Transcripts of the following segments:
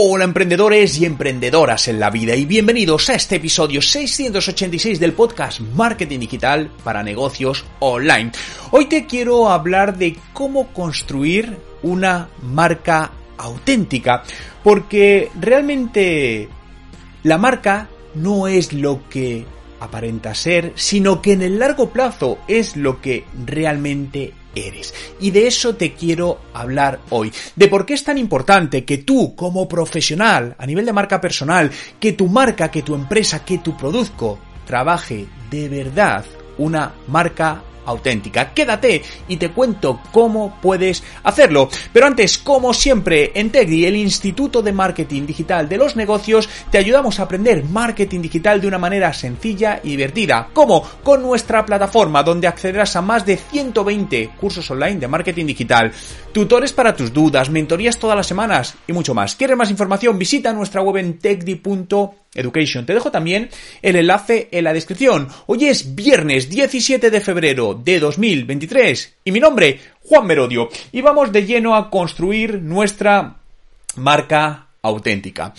Hola emprendedores y emprendedoras en la vida y bienvenidos a este episodio 686 del podcast Marketing Digital para negocios online. Hoy te quiero hablar de cómo construir una marca auténtica porque realmente la marca no es lo que aparenta ser, sino que en el largo plazo es lo que realmente eres. Y de eso te quiero hablar hoy. De por qué es tan importante que tú, como profesional, a nivel de marca personal, que tu marca, que tu empresa, que tu producto trabaje de verdad una marca auténtica. Quédate y te cuento cómo puedes hacerlo. Pero antes, como siempre, en Tegri, el Instituto de Marketing Digital de los Negocios, te ayudamos a aprender marketing digital de una manera sencilla y divertida. ¿Cómo? Con nuestra plataforma, donde accederás a más de 120 cursos online de marketing digital, tutores para tus dudas, mentorías todas las semanas y mucho más. ¿Quieres más información? Visita nuestra web en tegdi.com Education. Te dejo también el enlace en la descripción. Hoy es viernes 17 de febrero de 2023 y mi nombre, Juan Merodio. Y vamos de lleno a construir nuestra marca auténtica.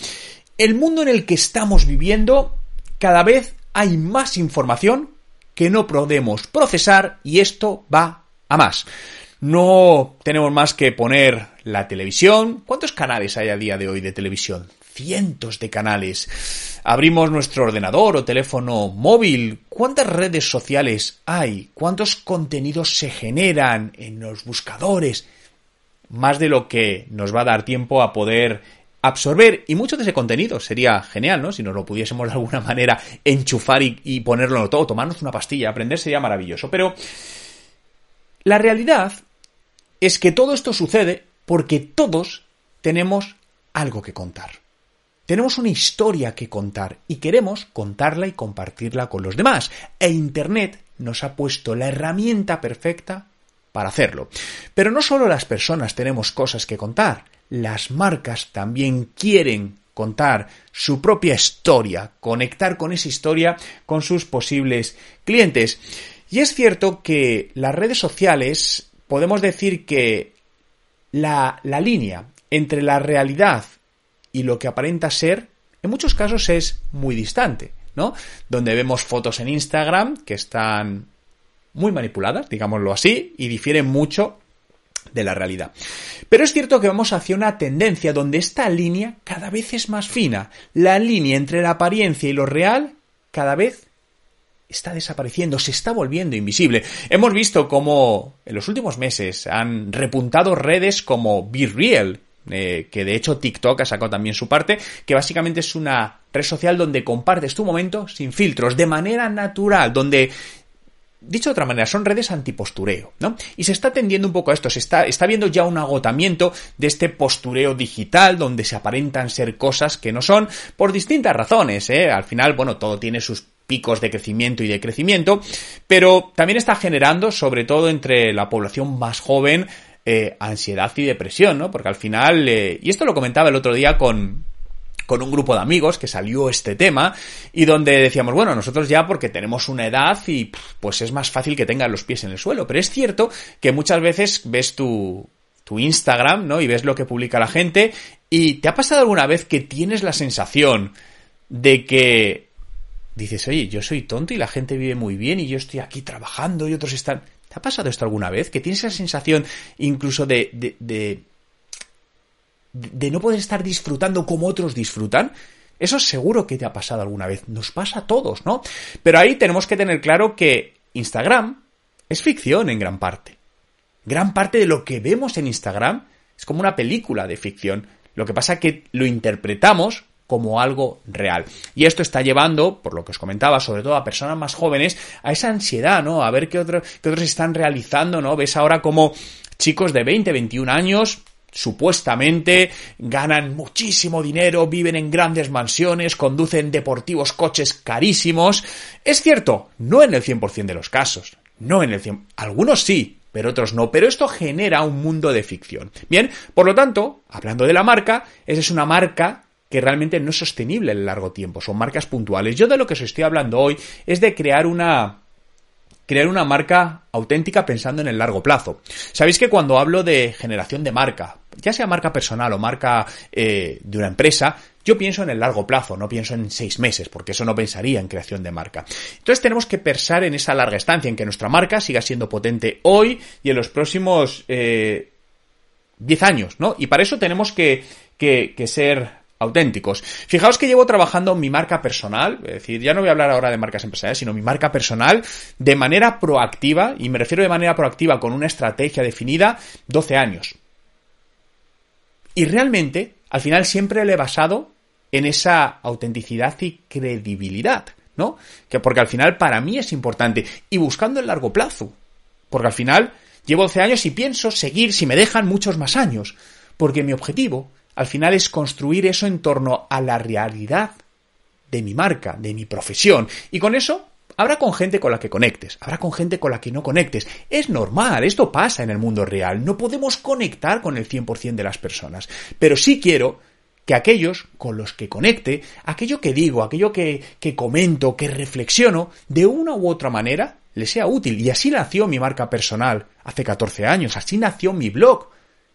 El mundo en el que estamos viviendo, cada vez hay más información que no podemos procesar y esto va a más. No tenemos más que poner la televisión. ¿Cuántos canales hay a día de hoy de televisión? Cientos de canales. Abrimos nuestro ordenador o teléfono móvil. ¿Cuántas redes sociales hay? ¿Cuántos contenidos se generan en los buscadores? Más de lo que nos va a dar tiempo a poder absorber y mucho de ese contenido sería genial, ¿no? Si nos lo pudiésemos de alguna manera enchufar y, y ponerlo todo, tomarnos una pastilla, aprender sería maravilloso. Pero la realidad es que todo esto sucede porque todos tenemos algo que contar. Tenemos una historia que contar y queremos contarla y compartirla con los demás. E Internet nos ha puesto la herramienta perfecta para hacerlo. Pero no solo las personas tenemos cosas que contar, las marcas también quieren contar su propia historia, conectar con esa historia con sus posibles clientes. Y es cierto que las redes sociales podemos decir que la, la línea entre la realidad y lo que aparenta ser, en muchos casos es muy distante, ¿no? Donde vemos fotos en Instagram que están muy manipuladas, digámoslo así, y difieren mucho de la realidad. Pero es cierto que vamos hacia una tendencia donde esta línea cada vez es más fina. La línea entre la apariencia y lo real cada vez está desapareciendo, se está volviendo invisible. Hemos visto cómo en los últimos meses han repuntado redes como Be Real, eh, que de hecho TikTok ha sacado también su parte, que básicamente es una red social donde compartes tu momento sin filtros, de manera natural, donde Dicho de otra manera, son redes antipostureo, ¿no? Y se está tendiendo un poco a esto, se está, está viendo ya un agotamiento de este postureo digital donde se aparentan ser cosas que no son por distintas razones, ¿eh? Al final, bueno, todo tiene sus picos de crecimiento y de crecimiento, pero también está generando, sobre todo entre la población más joven, eh, ansiedad y depresión, ¿no? Porque al final, eh, y esto lo comentaba el otro día con, con un grupo de amigos que salió este tema y donde decíamos, bueno, nosotros ya porque tenemos una edad y pues es más fácil que tengan los pies en el suelo, pero es cierto que muchas veces ves tu, tu Instagram, ¿no? Y ves lo que publica la gente y te ha pasado alguna vez que tienes la sensación de que dices, oye, yo soy tonto y la gente vive muy bien y yo estoy aquí trabajando y otros están... ¿Te ha pasado esto alguna vez? Que tienes esa sensación incluso de, de, de, de no poder estar disfrutando como otros disfrutan. Eso seguro que te ha pasado alguna vez. Nos pasa a todos, ¿no? Pero ahí tenemos que tener claro que Instagram es ficción en gran parte. Gran parte de lo que vemos en Instagram es como una película de ficción. Lo que pasa es que lo interpretamos como algo real. Y esto está llevando, por lo que os comentaba, sobre todo a personas más jóvenes, a esa ansiedad, ¿no? A ver qué, otro, qué otros están realizando, ¿no? Ves ahora como chicos de 20, 21 años supuestamente ganan muchísimo dinero, viven en grandes mansiones, conducen deportivos coches carísimos. Es cierto, no en el 100% de los casos, no en el 100%, algunos sí, pero otros no, pero esto genera un mundo de ficción. Bien, por lo tanto, hablando de la marca, esa es una marca que realmente no es sostenible en largo tiempo, son marcas puntuales. Yo de lo que os estoy hablando hoy es de crear una crear una marca auténtica pensando en el largo plazo. Sabéis que cuando hablo de generación de marca, ya sea marca personal o marca eh, de una empresa, yo pienso en el largo plazo, no pienso en seis meses, porque eso no pensaría en creación de marca. Entonces tenemos que pensar en esa larga estancia, en que nuestra marca siga siendo potente hoy y en los próximos eh, 10 años, ¿no? Y para eso tenemos que, que, que ser auténticos. Fijaos que llevo trabajando mi marca personal, es decir, ya no voy a hablar ahora de marcas empresariales, sino mi marca personal de manera proactiva, y me refiero de manera proactiva con una estrategia definida, 12 años. Y realmente, al final siempre le he basado en esa autenticidad y credibilidad, ¿no? Que porque al final para mí es importante y buscando el largo plazo. Porque al final llevo 12 años y pienso seguir, si me dejan, muchos más años. Porque mi objetivo al final es construir eso en torno a la realidad de mi marca, de mi profesión. Y con eso habrá con gente con la que conectes, habrá con gente con la que no conectes. Es normal, esto pasa en el mundo real. No podemos conectar con el 100% de las personas. Pero sí quiero que aquellos con los que conecte, aquello que digo, aquello que, que comento, que reflexiono, de una u otra manera, le sea útil. Y así nació mi marca personal hace 14 años, así nació mi blog.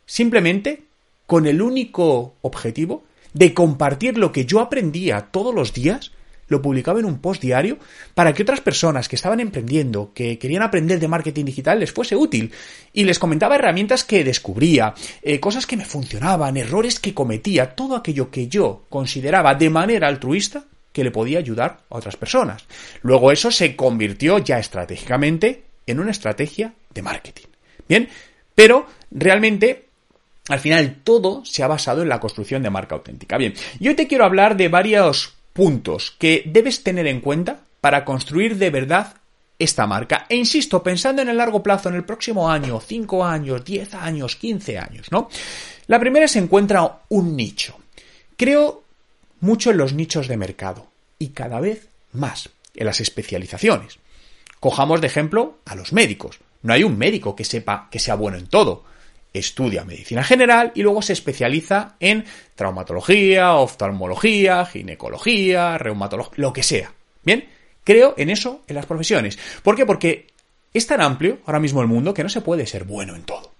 Simplemente con el único objetivo de compartir lo que yo aprendía todos los días, lo publicaba en un post diario para que otras personas que estaban emprendiendo, que querían aprender de marketing digital, les fuese útil. Y les comentaba herramientas que descubría, eh, cosas que me funcionaban, errores que cometía, todo aquello que yo consideraba de manera altruista que le podía ayudar a otras personas. Luego eso se convirtió ya estratégicamente en una estrategia de marketing. Bien, pero realmente al final todo se ha basado en la construcción de marca auténtica. Bien, yo te quiero hablar de varios puntos que debes tener en cuenta para construir de verdad esta marca. E insisto, pensando en el largo plazo, en el próximo año, 5 años, 10 años, 15 años, ¿no? La primera se encuentra un nicho. Creo mucho en los nichos de mercado y cada vez más en las especializaciones. Cojamos de ejemplo a los médicos. No hay un médico que sepa que sea bueno en todo estudia medicina general y luego se especializa en traumatología, oftalmología, ginecología, reumatología, lo que sea. Bien, creo en eso en las profesiones. ¿Por qué? Porque es tan amplio ahora mismo el mundo que no se puede ser bueno en todo.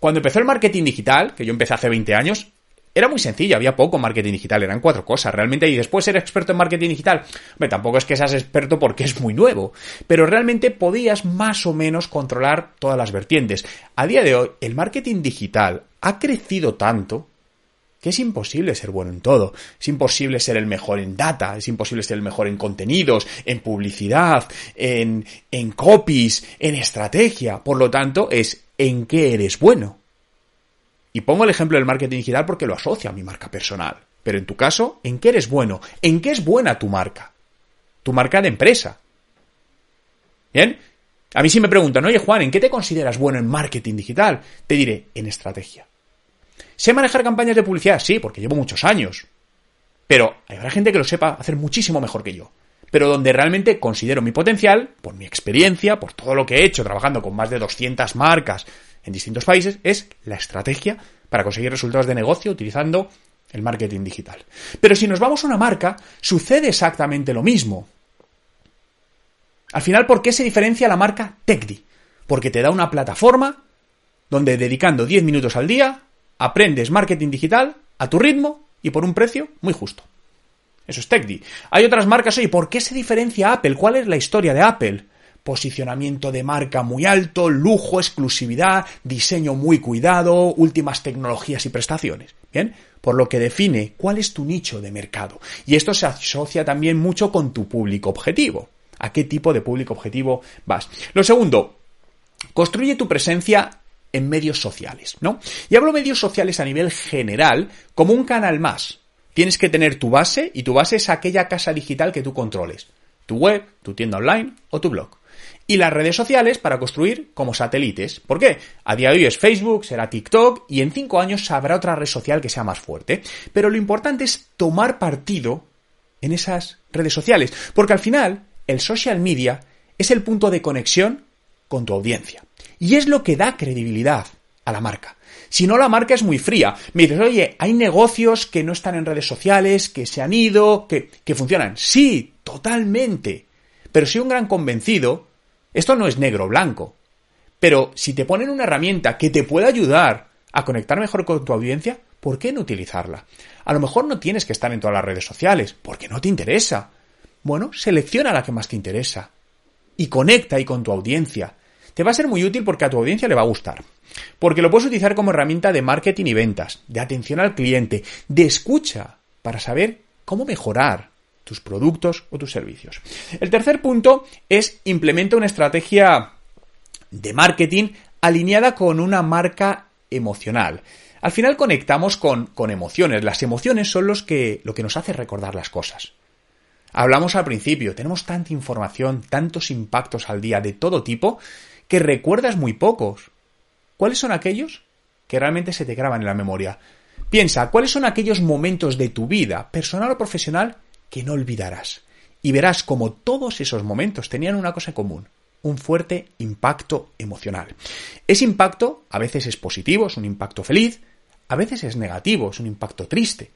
Cuando empezó el marketing digital, que yo empecé hace 20 años, era muy sencillo, había poco marketing digital, eran cuatro cosas realmente. Y después ser experto en marketing digital, hombre, tampoco es que seas experto porque es muy nuevo, pero realmente podías más o menos controlar todas las vertientes. A día de hoy, el marketing digital ha crecido tanto que es imposible ser bueno en todo. Es imposible ser el mejor en data, es imposible ser el mejor en contenidos, en publicidad, en, en copies, en estrategia. Por lo tanto, es en qué eres bueno. Y pongo el ejemplo del marketing digital porque lo asocia a mi marca personal. Pero en tu caso, ¿en qué eres bueno? ¿En qué es buena tu marca? Tu marca de empresa. ¿Bien? A mí si me preguntan, oye Juan, ¿en qué te consideras bueno en marketing digital? Te diré, en estrategia. ¿Sé manejar campañas de publicidad? Sí, porque llevo muchos años. Pero habrá gente que lo sepa hacer muchísimo mejor que yo. Pero donde realmente considero mi potencial, por mi experiencia, por todo lo que he hecho trabajando con más de 200 marcas en distintos países es la estrategia para conseguir resultados de negocio utilizando el marketing digital. Pero si nos vamos a una marca, sucede exactamente lo mismo. Al final, ¿por qué se diferencia la marca TechDi? Porque te da una plataforma donde dedicando 10 minutos al día aprendes marketing digital a tu ritmo y por un precio muy justo. Eso es TechDi. Hay otras marcas, oye, ¿por qué se diferencia Apple? ¿Cuál es la historia de Apple? Posicionamiento de marca muy alto, lujo, exclusividad, diseño muy cuidado, últimas tecnologías y prestaciones. Bien, por lo que define cuál es tu nicho de mercado. Y esto se asocia también mucho con tu público objetivo. ¿A qué tipo de público objetivo vas? Lo segundo, construye tu presencia en medios sociales, ¿no? Y hablo medios sociales a nivel general como un canal más. Tienes que tener tu base y tu base es aquella casa digital que tú controles. Tu web, tu tienda online o tu blog y las redes sociales para construir como satélites. ¿Por qué? A día de hoy es Facebook, será TikTok y en cinco años habrá otra red social que sea más fuerte. Pero lo importante es tomar partido en esas redes sociales, porque al final el social media es el punto de conexión con tu audiencia y es lo que da credibilidad a la marca. Si no, la marca es muy fría. Me dices, oye, hay negocios que no están en redes sociales, que se han ido, que, que funcionan. Sí, totalmente. Pero soy un gran convencido Esto no es negro o blanco. Pero si te ponen una herramienta que te pueda ayudar a conectar mejor con tu audiencia, ¿por qué no utilizarla? A lo mejor no tienes que estar en todas las redes sociales, porque no te interesa. Bueno, selecciona la que más te interesa. Y conecta ahí con tu audiencia. Te va a ser muy útil porque a tu audiencia le va a gustar. Porque lo puedes utilizar como herramienta de marketing y ventas, de atención al cliente, de escucha, para saber cómo mejorar tus productos o tus servicios. El tercer punto es implementa una estrategia de marketing alineada con una marca emocional. Al final conectamos con, con emociones. Las emociones son los que, lo que nos hace recordar las cosas. Hablamos al principio, tenemos tanta información, tantos impactos al día de todo tipo, que recuerdas muy pocos. ¿Cuáles son aquellos que realmente se te graban en la memoria? Piensa, ¿cuáles son aquellos momentos de tu vida, personal o profesional, que no olvidarás? Y verás como todos esos momentos tenían una cosa en común, un fuerte impacto emocional. Ese impacto a veces es positivo, es un impacto feliz, a veces es negativo, es un impacto triste.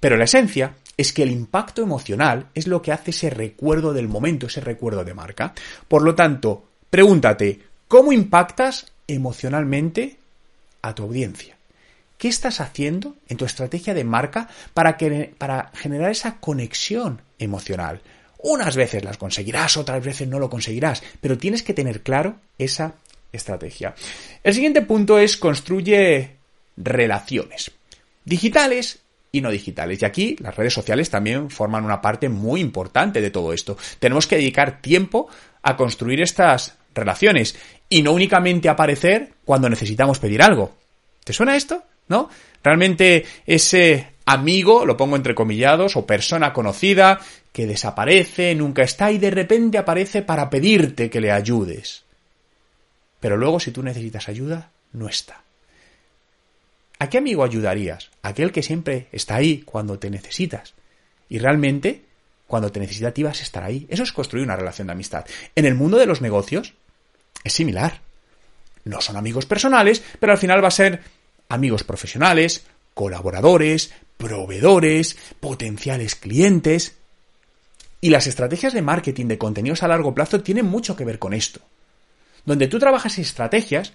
Pero la esencia es que el impacto emocional es lo que hace ese recuerdo del momento, ese recuerdo de marca. Por lo tanto, pregúntate, ¿cómo impactas emocionalmente a tu audiencia? ¿Qué estás haciendo en tu estrategia de marca para, que, para generar esa conexión emocional? Unas veces las conseguirás, otras veces no lo conseguirás, pero tienes que tener claro esa estrategia. El siguiente punto es construye relaciones digitales y no digitales. Y aquí las redes sociales también forman una parte muy importante de todo esto. Tenemos que dedicar tiempo a construir estas relaciones y no únicamente aparecer cuando necesitamos pedir algo. ¿Te suena esto? ¿No? Realmente ese amigo, lo pongo entre comillados, o persona conocida, que desaparece, nunca está y de repente aparece para pedirte que le ayudes. Pero luego si tú necesitas ayuda, no está. ¿A qué amigo ayudarías? Aquel que siempre está ahí cuando te necesitas. Y realmente, cuando te necesita, ti vas a estar ahí. Eso es construir una relación de amistad. En el mundo de los negocios es similar. No son amigos personales, pero al final va a ser amigos profesionales, colaboradores, proveedores, potenciales clientes. Y las estrategias de marketing de contenidos a largo plazo tienen mucho que ver con esto. Donde tú trabajas estrategias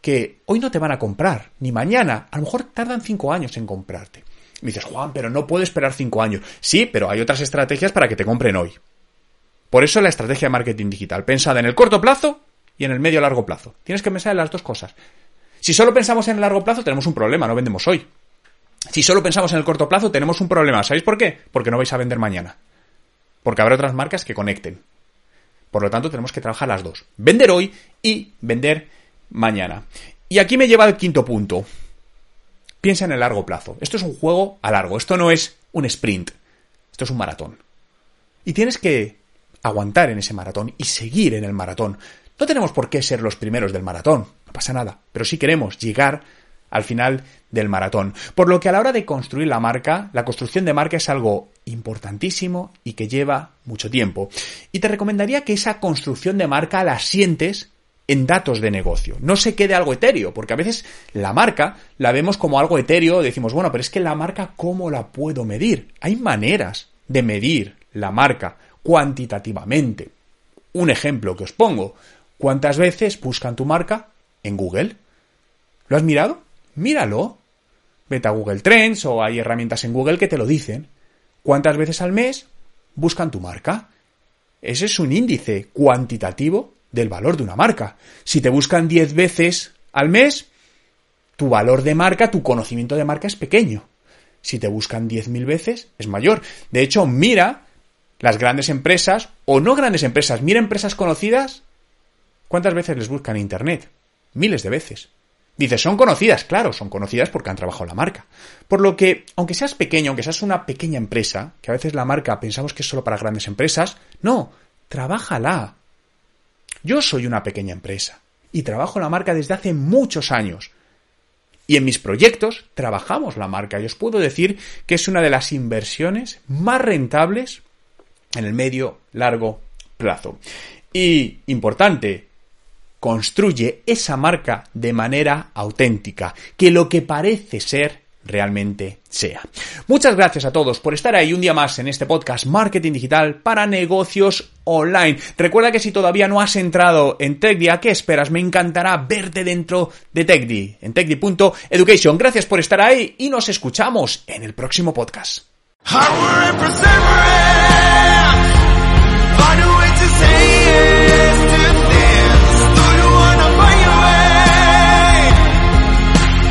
que hoy no te van a comprar, ni mañana, a lo mejor tardan cinco años en comprarte. Me dices, Juan, pero no puedo esperar cinco años. Sí, pero hay otras estrategias para que te compren hoy. Por eso la estrategia de marketing digital, pensada en el corto plazo y en el medio largo plazo. Tienes que pensar en las dos cosas. Si solo pensamos en el largo plazo, tenemos un problema, no vendemos hoy. Si solo pensamos en el corto plazo, tenemos un problema. ¿Sabéis por qué? Porque no vais a vender mañana. Porque habrá otras marcas que conecten. Por lo tanto, tenemos que trabajar las dos. Vender hoy y vender mañana. Y aquí me lleva al quinto punto. Piensa en el largo plazo. Esto es un juego a largo. Esto no es un sprint. Esto es un maratón. Y tienes que aguantar en ese maratón y seguir en el maratón. No tenemos por qué ser los primeros del maratón. Pasa nada. Pero sí queremos llegar al final del maratón. Por lo que a la hora de construir la marca, la construcción de marca es algo importantísimo y que lleva mucho tiempo. Y te recomendaría que esa construcción de marca la sientes en datos de negocio. No se quede algo etéreo, porque a veces la marca la vemos como algo etéreo, decimos, bueno, pero es que la marca, ¿cómo la puedo medir? Hay maneras de medir la marca cuantitativamente. Un ejemplo que os pongo, ¿cuántas veces buscan tu marca en Google? ¿Lo has mirado? Míralo. Vete a Google Trends o hay herramientas en Google que te lo dicen. ¿Cuántas veces al mes buscan tu marca? Ese es un índice cuantitativo del valor de una marca. Si te buscan 10 veces al mes, tu valor de marca, tu conocimiento de marca es pequeño. Si te buscan 10.000 veces, es mayor. De hecho, mira las grandes empresas, o no grandes empresas, mira empresas conocidas, ¿cuántas veces les buscan en Internet? Miles de veces. Dices, son conocidas, claro, son conocidas porque han trabajado la marca. Por lo que, aunque seas pequeño, aunque seas una pequeña empresa, que a veces la marca pensamos que es solo para grandes empresas, no, trabájala. Yo soy una pequeña empresa y trabajo la marca desde hace muchos años. Y en mis proyectos trabajamos la marca y os puedo decir que es una de las inversiones más rentables en el medio largo plazo. Y importante, construye esa marca de manera auténtica, que lo que parece ser realmente sea. Muchas gracias a todos por estar ahí un día más en este podcast Marketing Digital para negocios online. Recuerda que si todavía no has entrado en TechDi, ¿a qué esperas? Me encantará verte dentro de TechDi, en techdi.education. Gracias por estar ahí y nos escuchamos en el próximo podcast.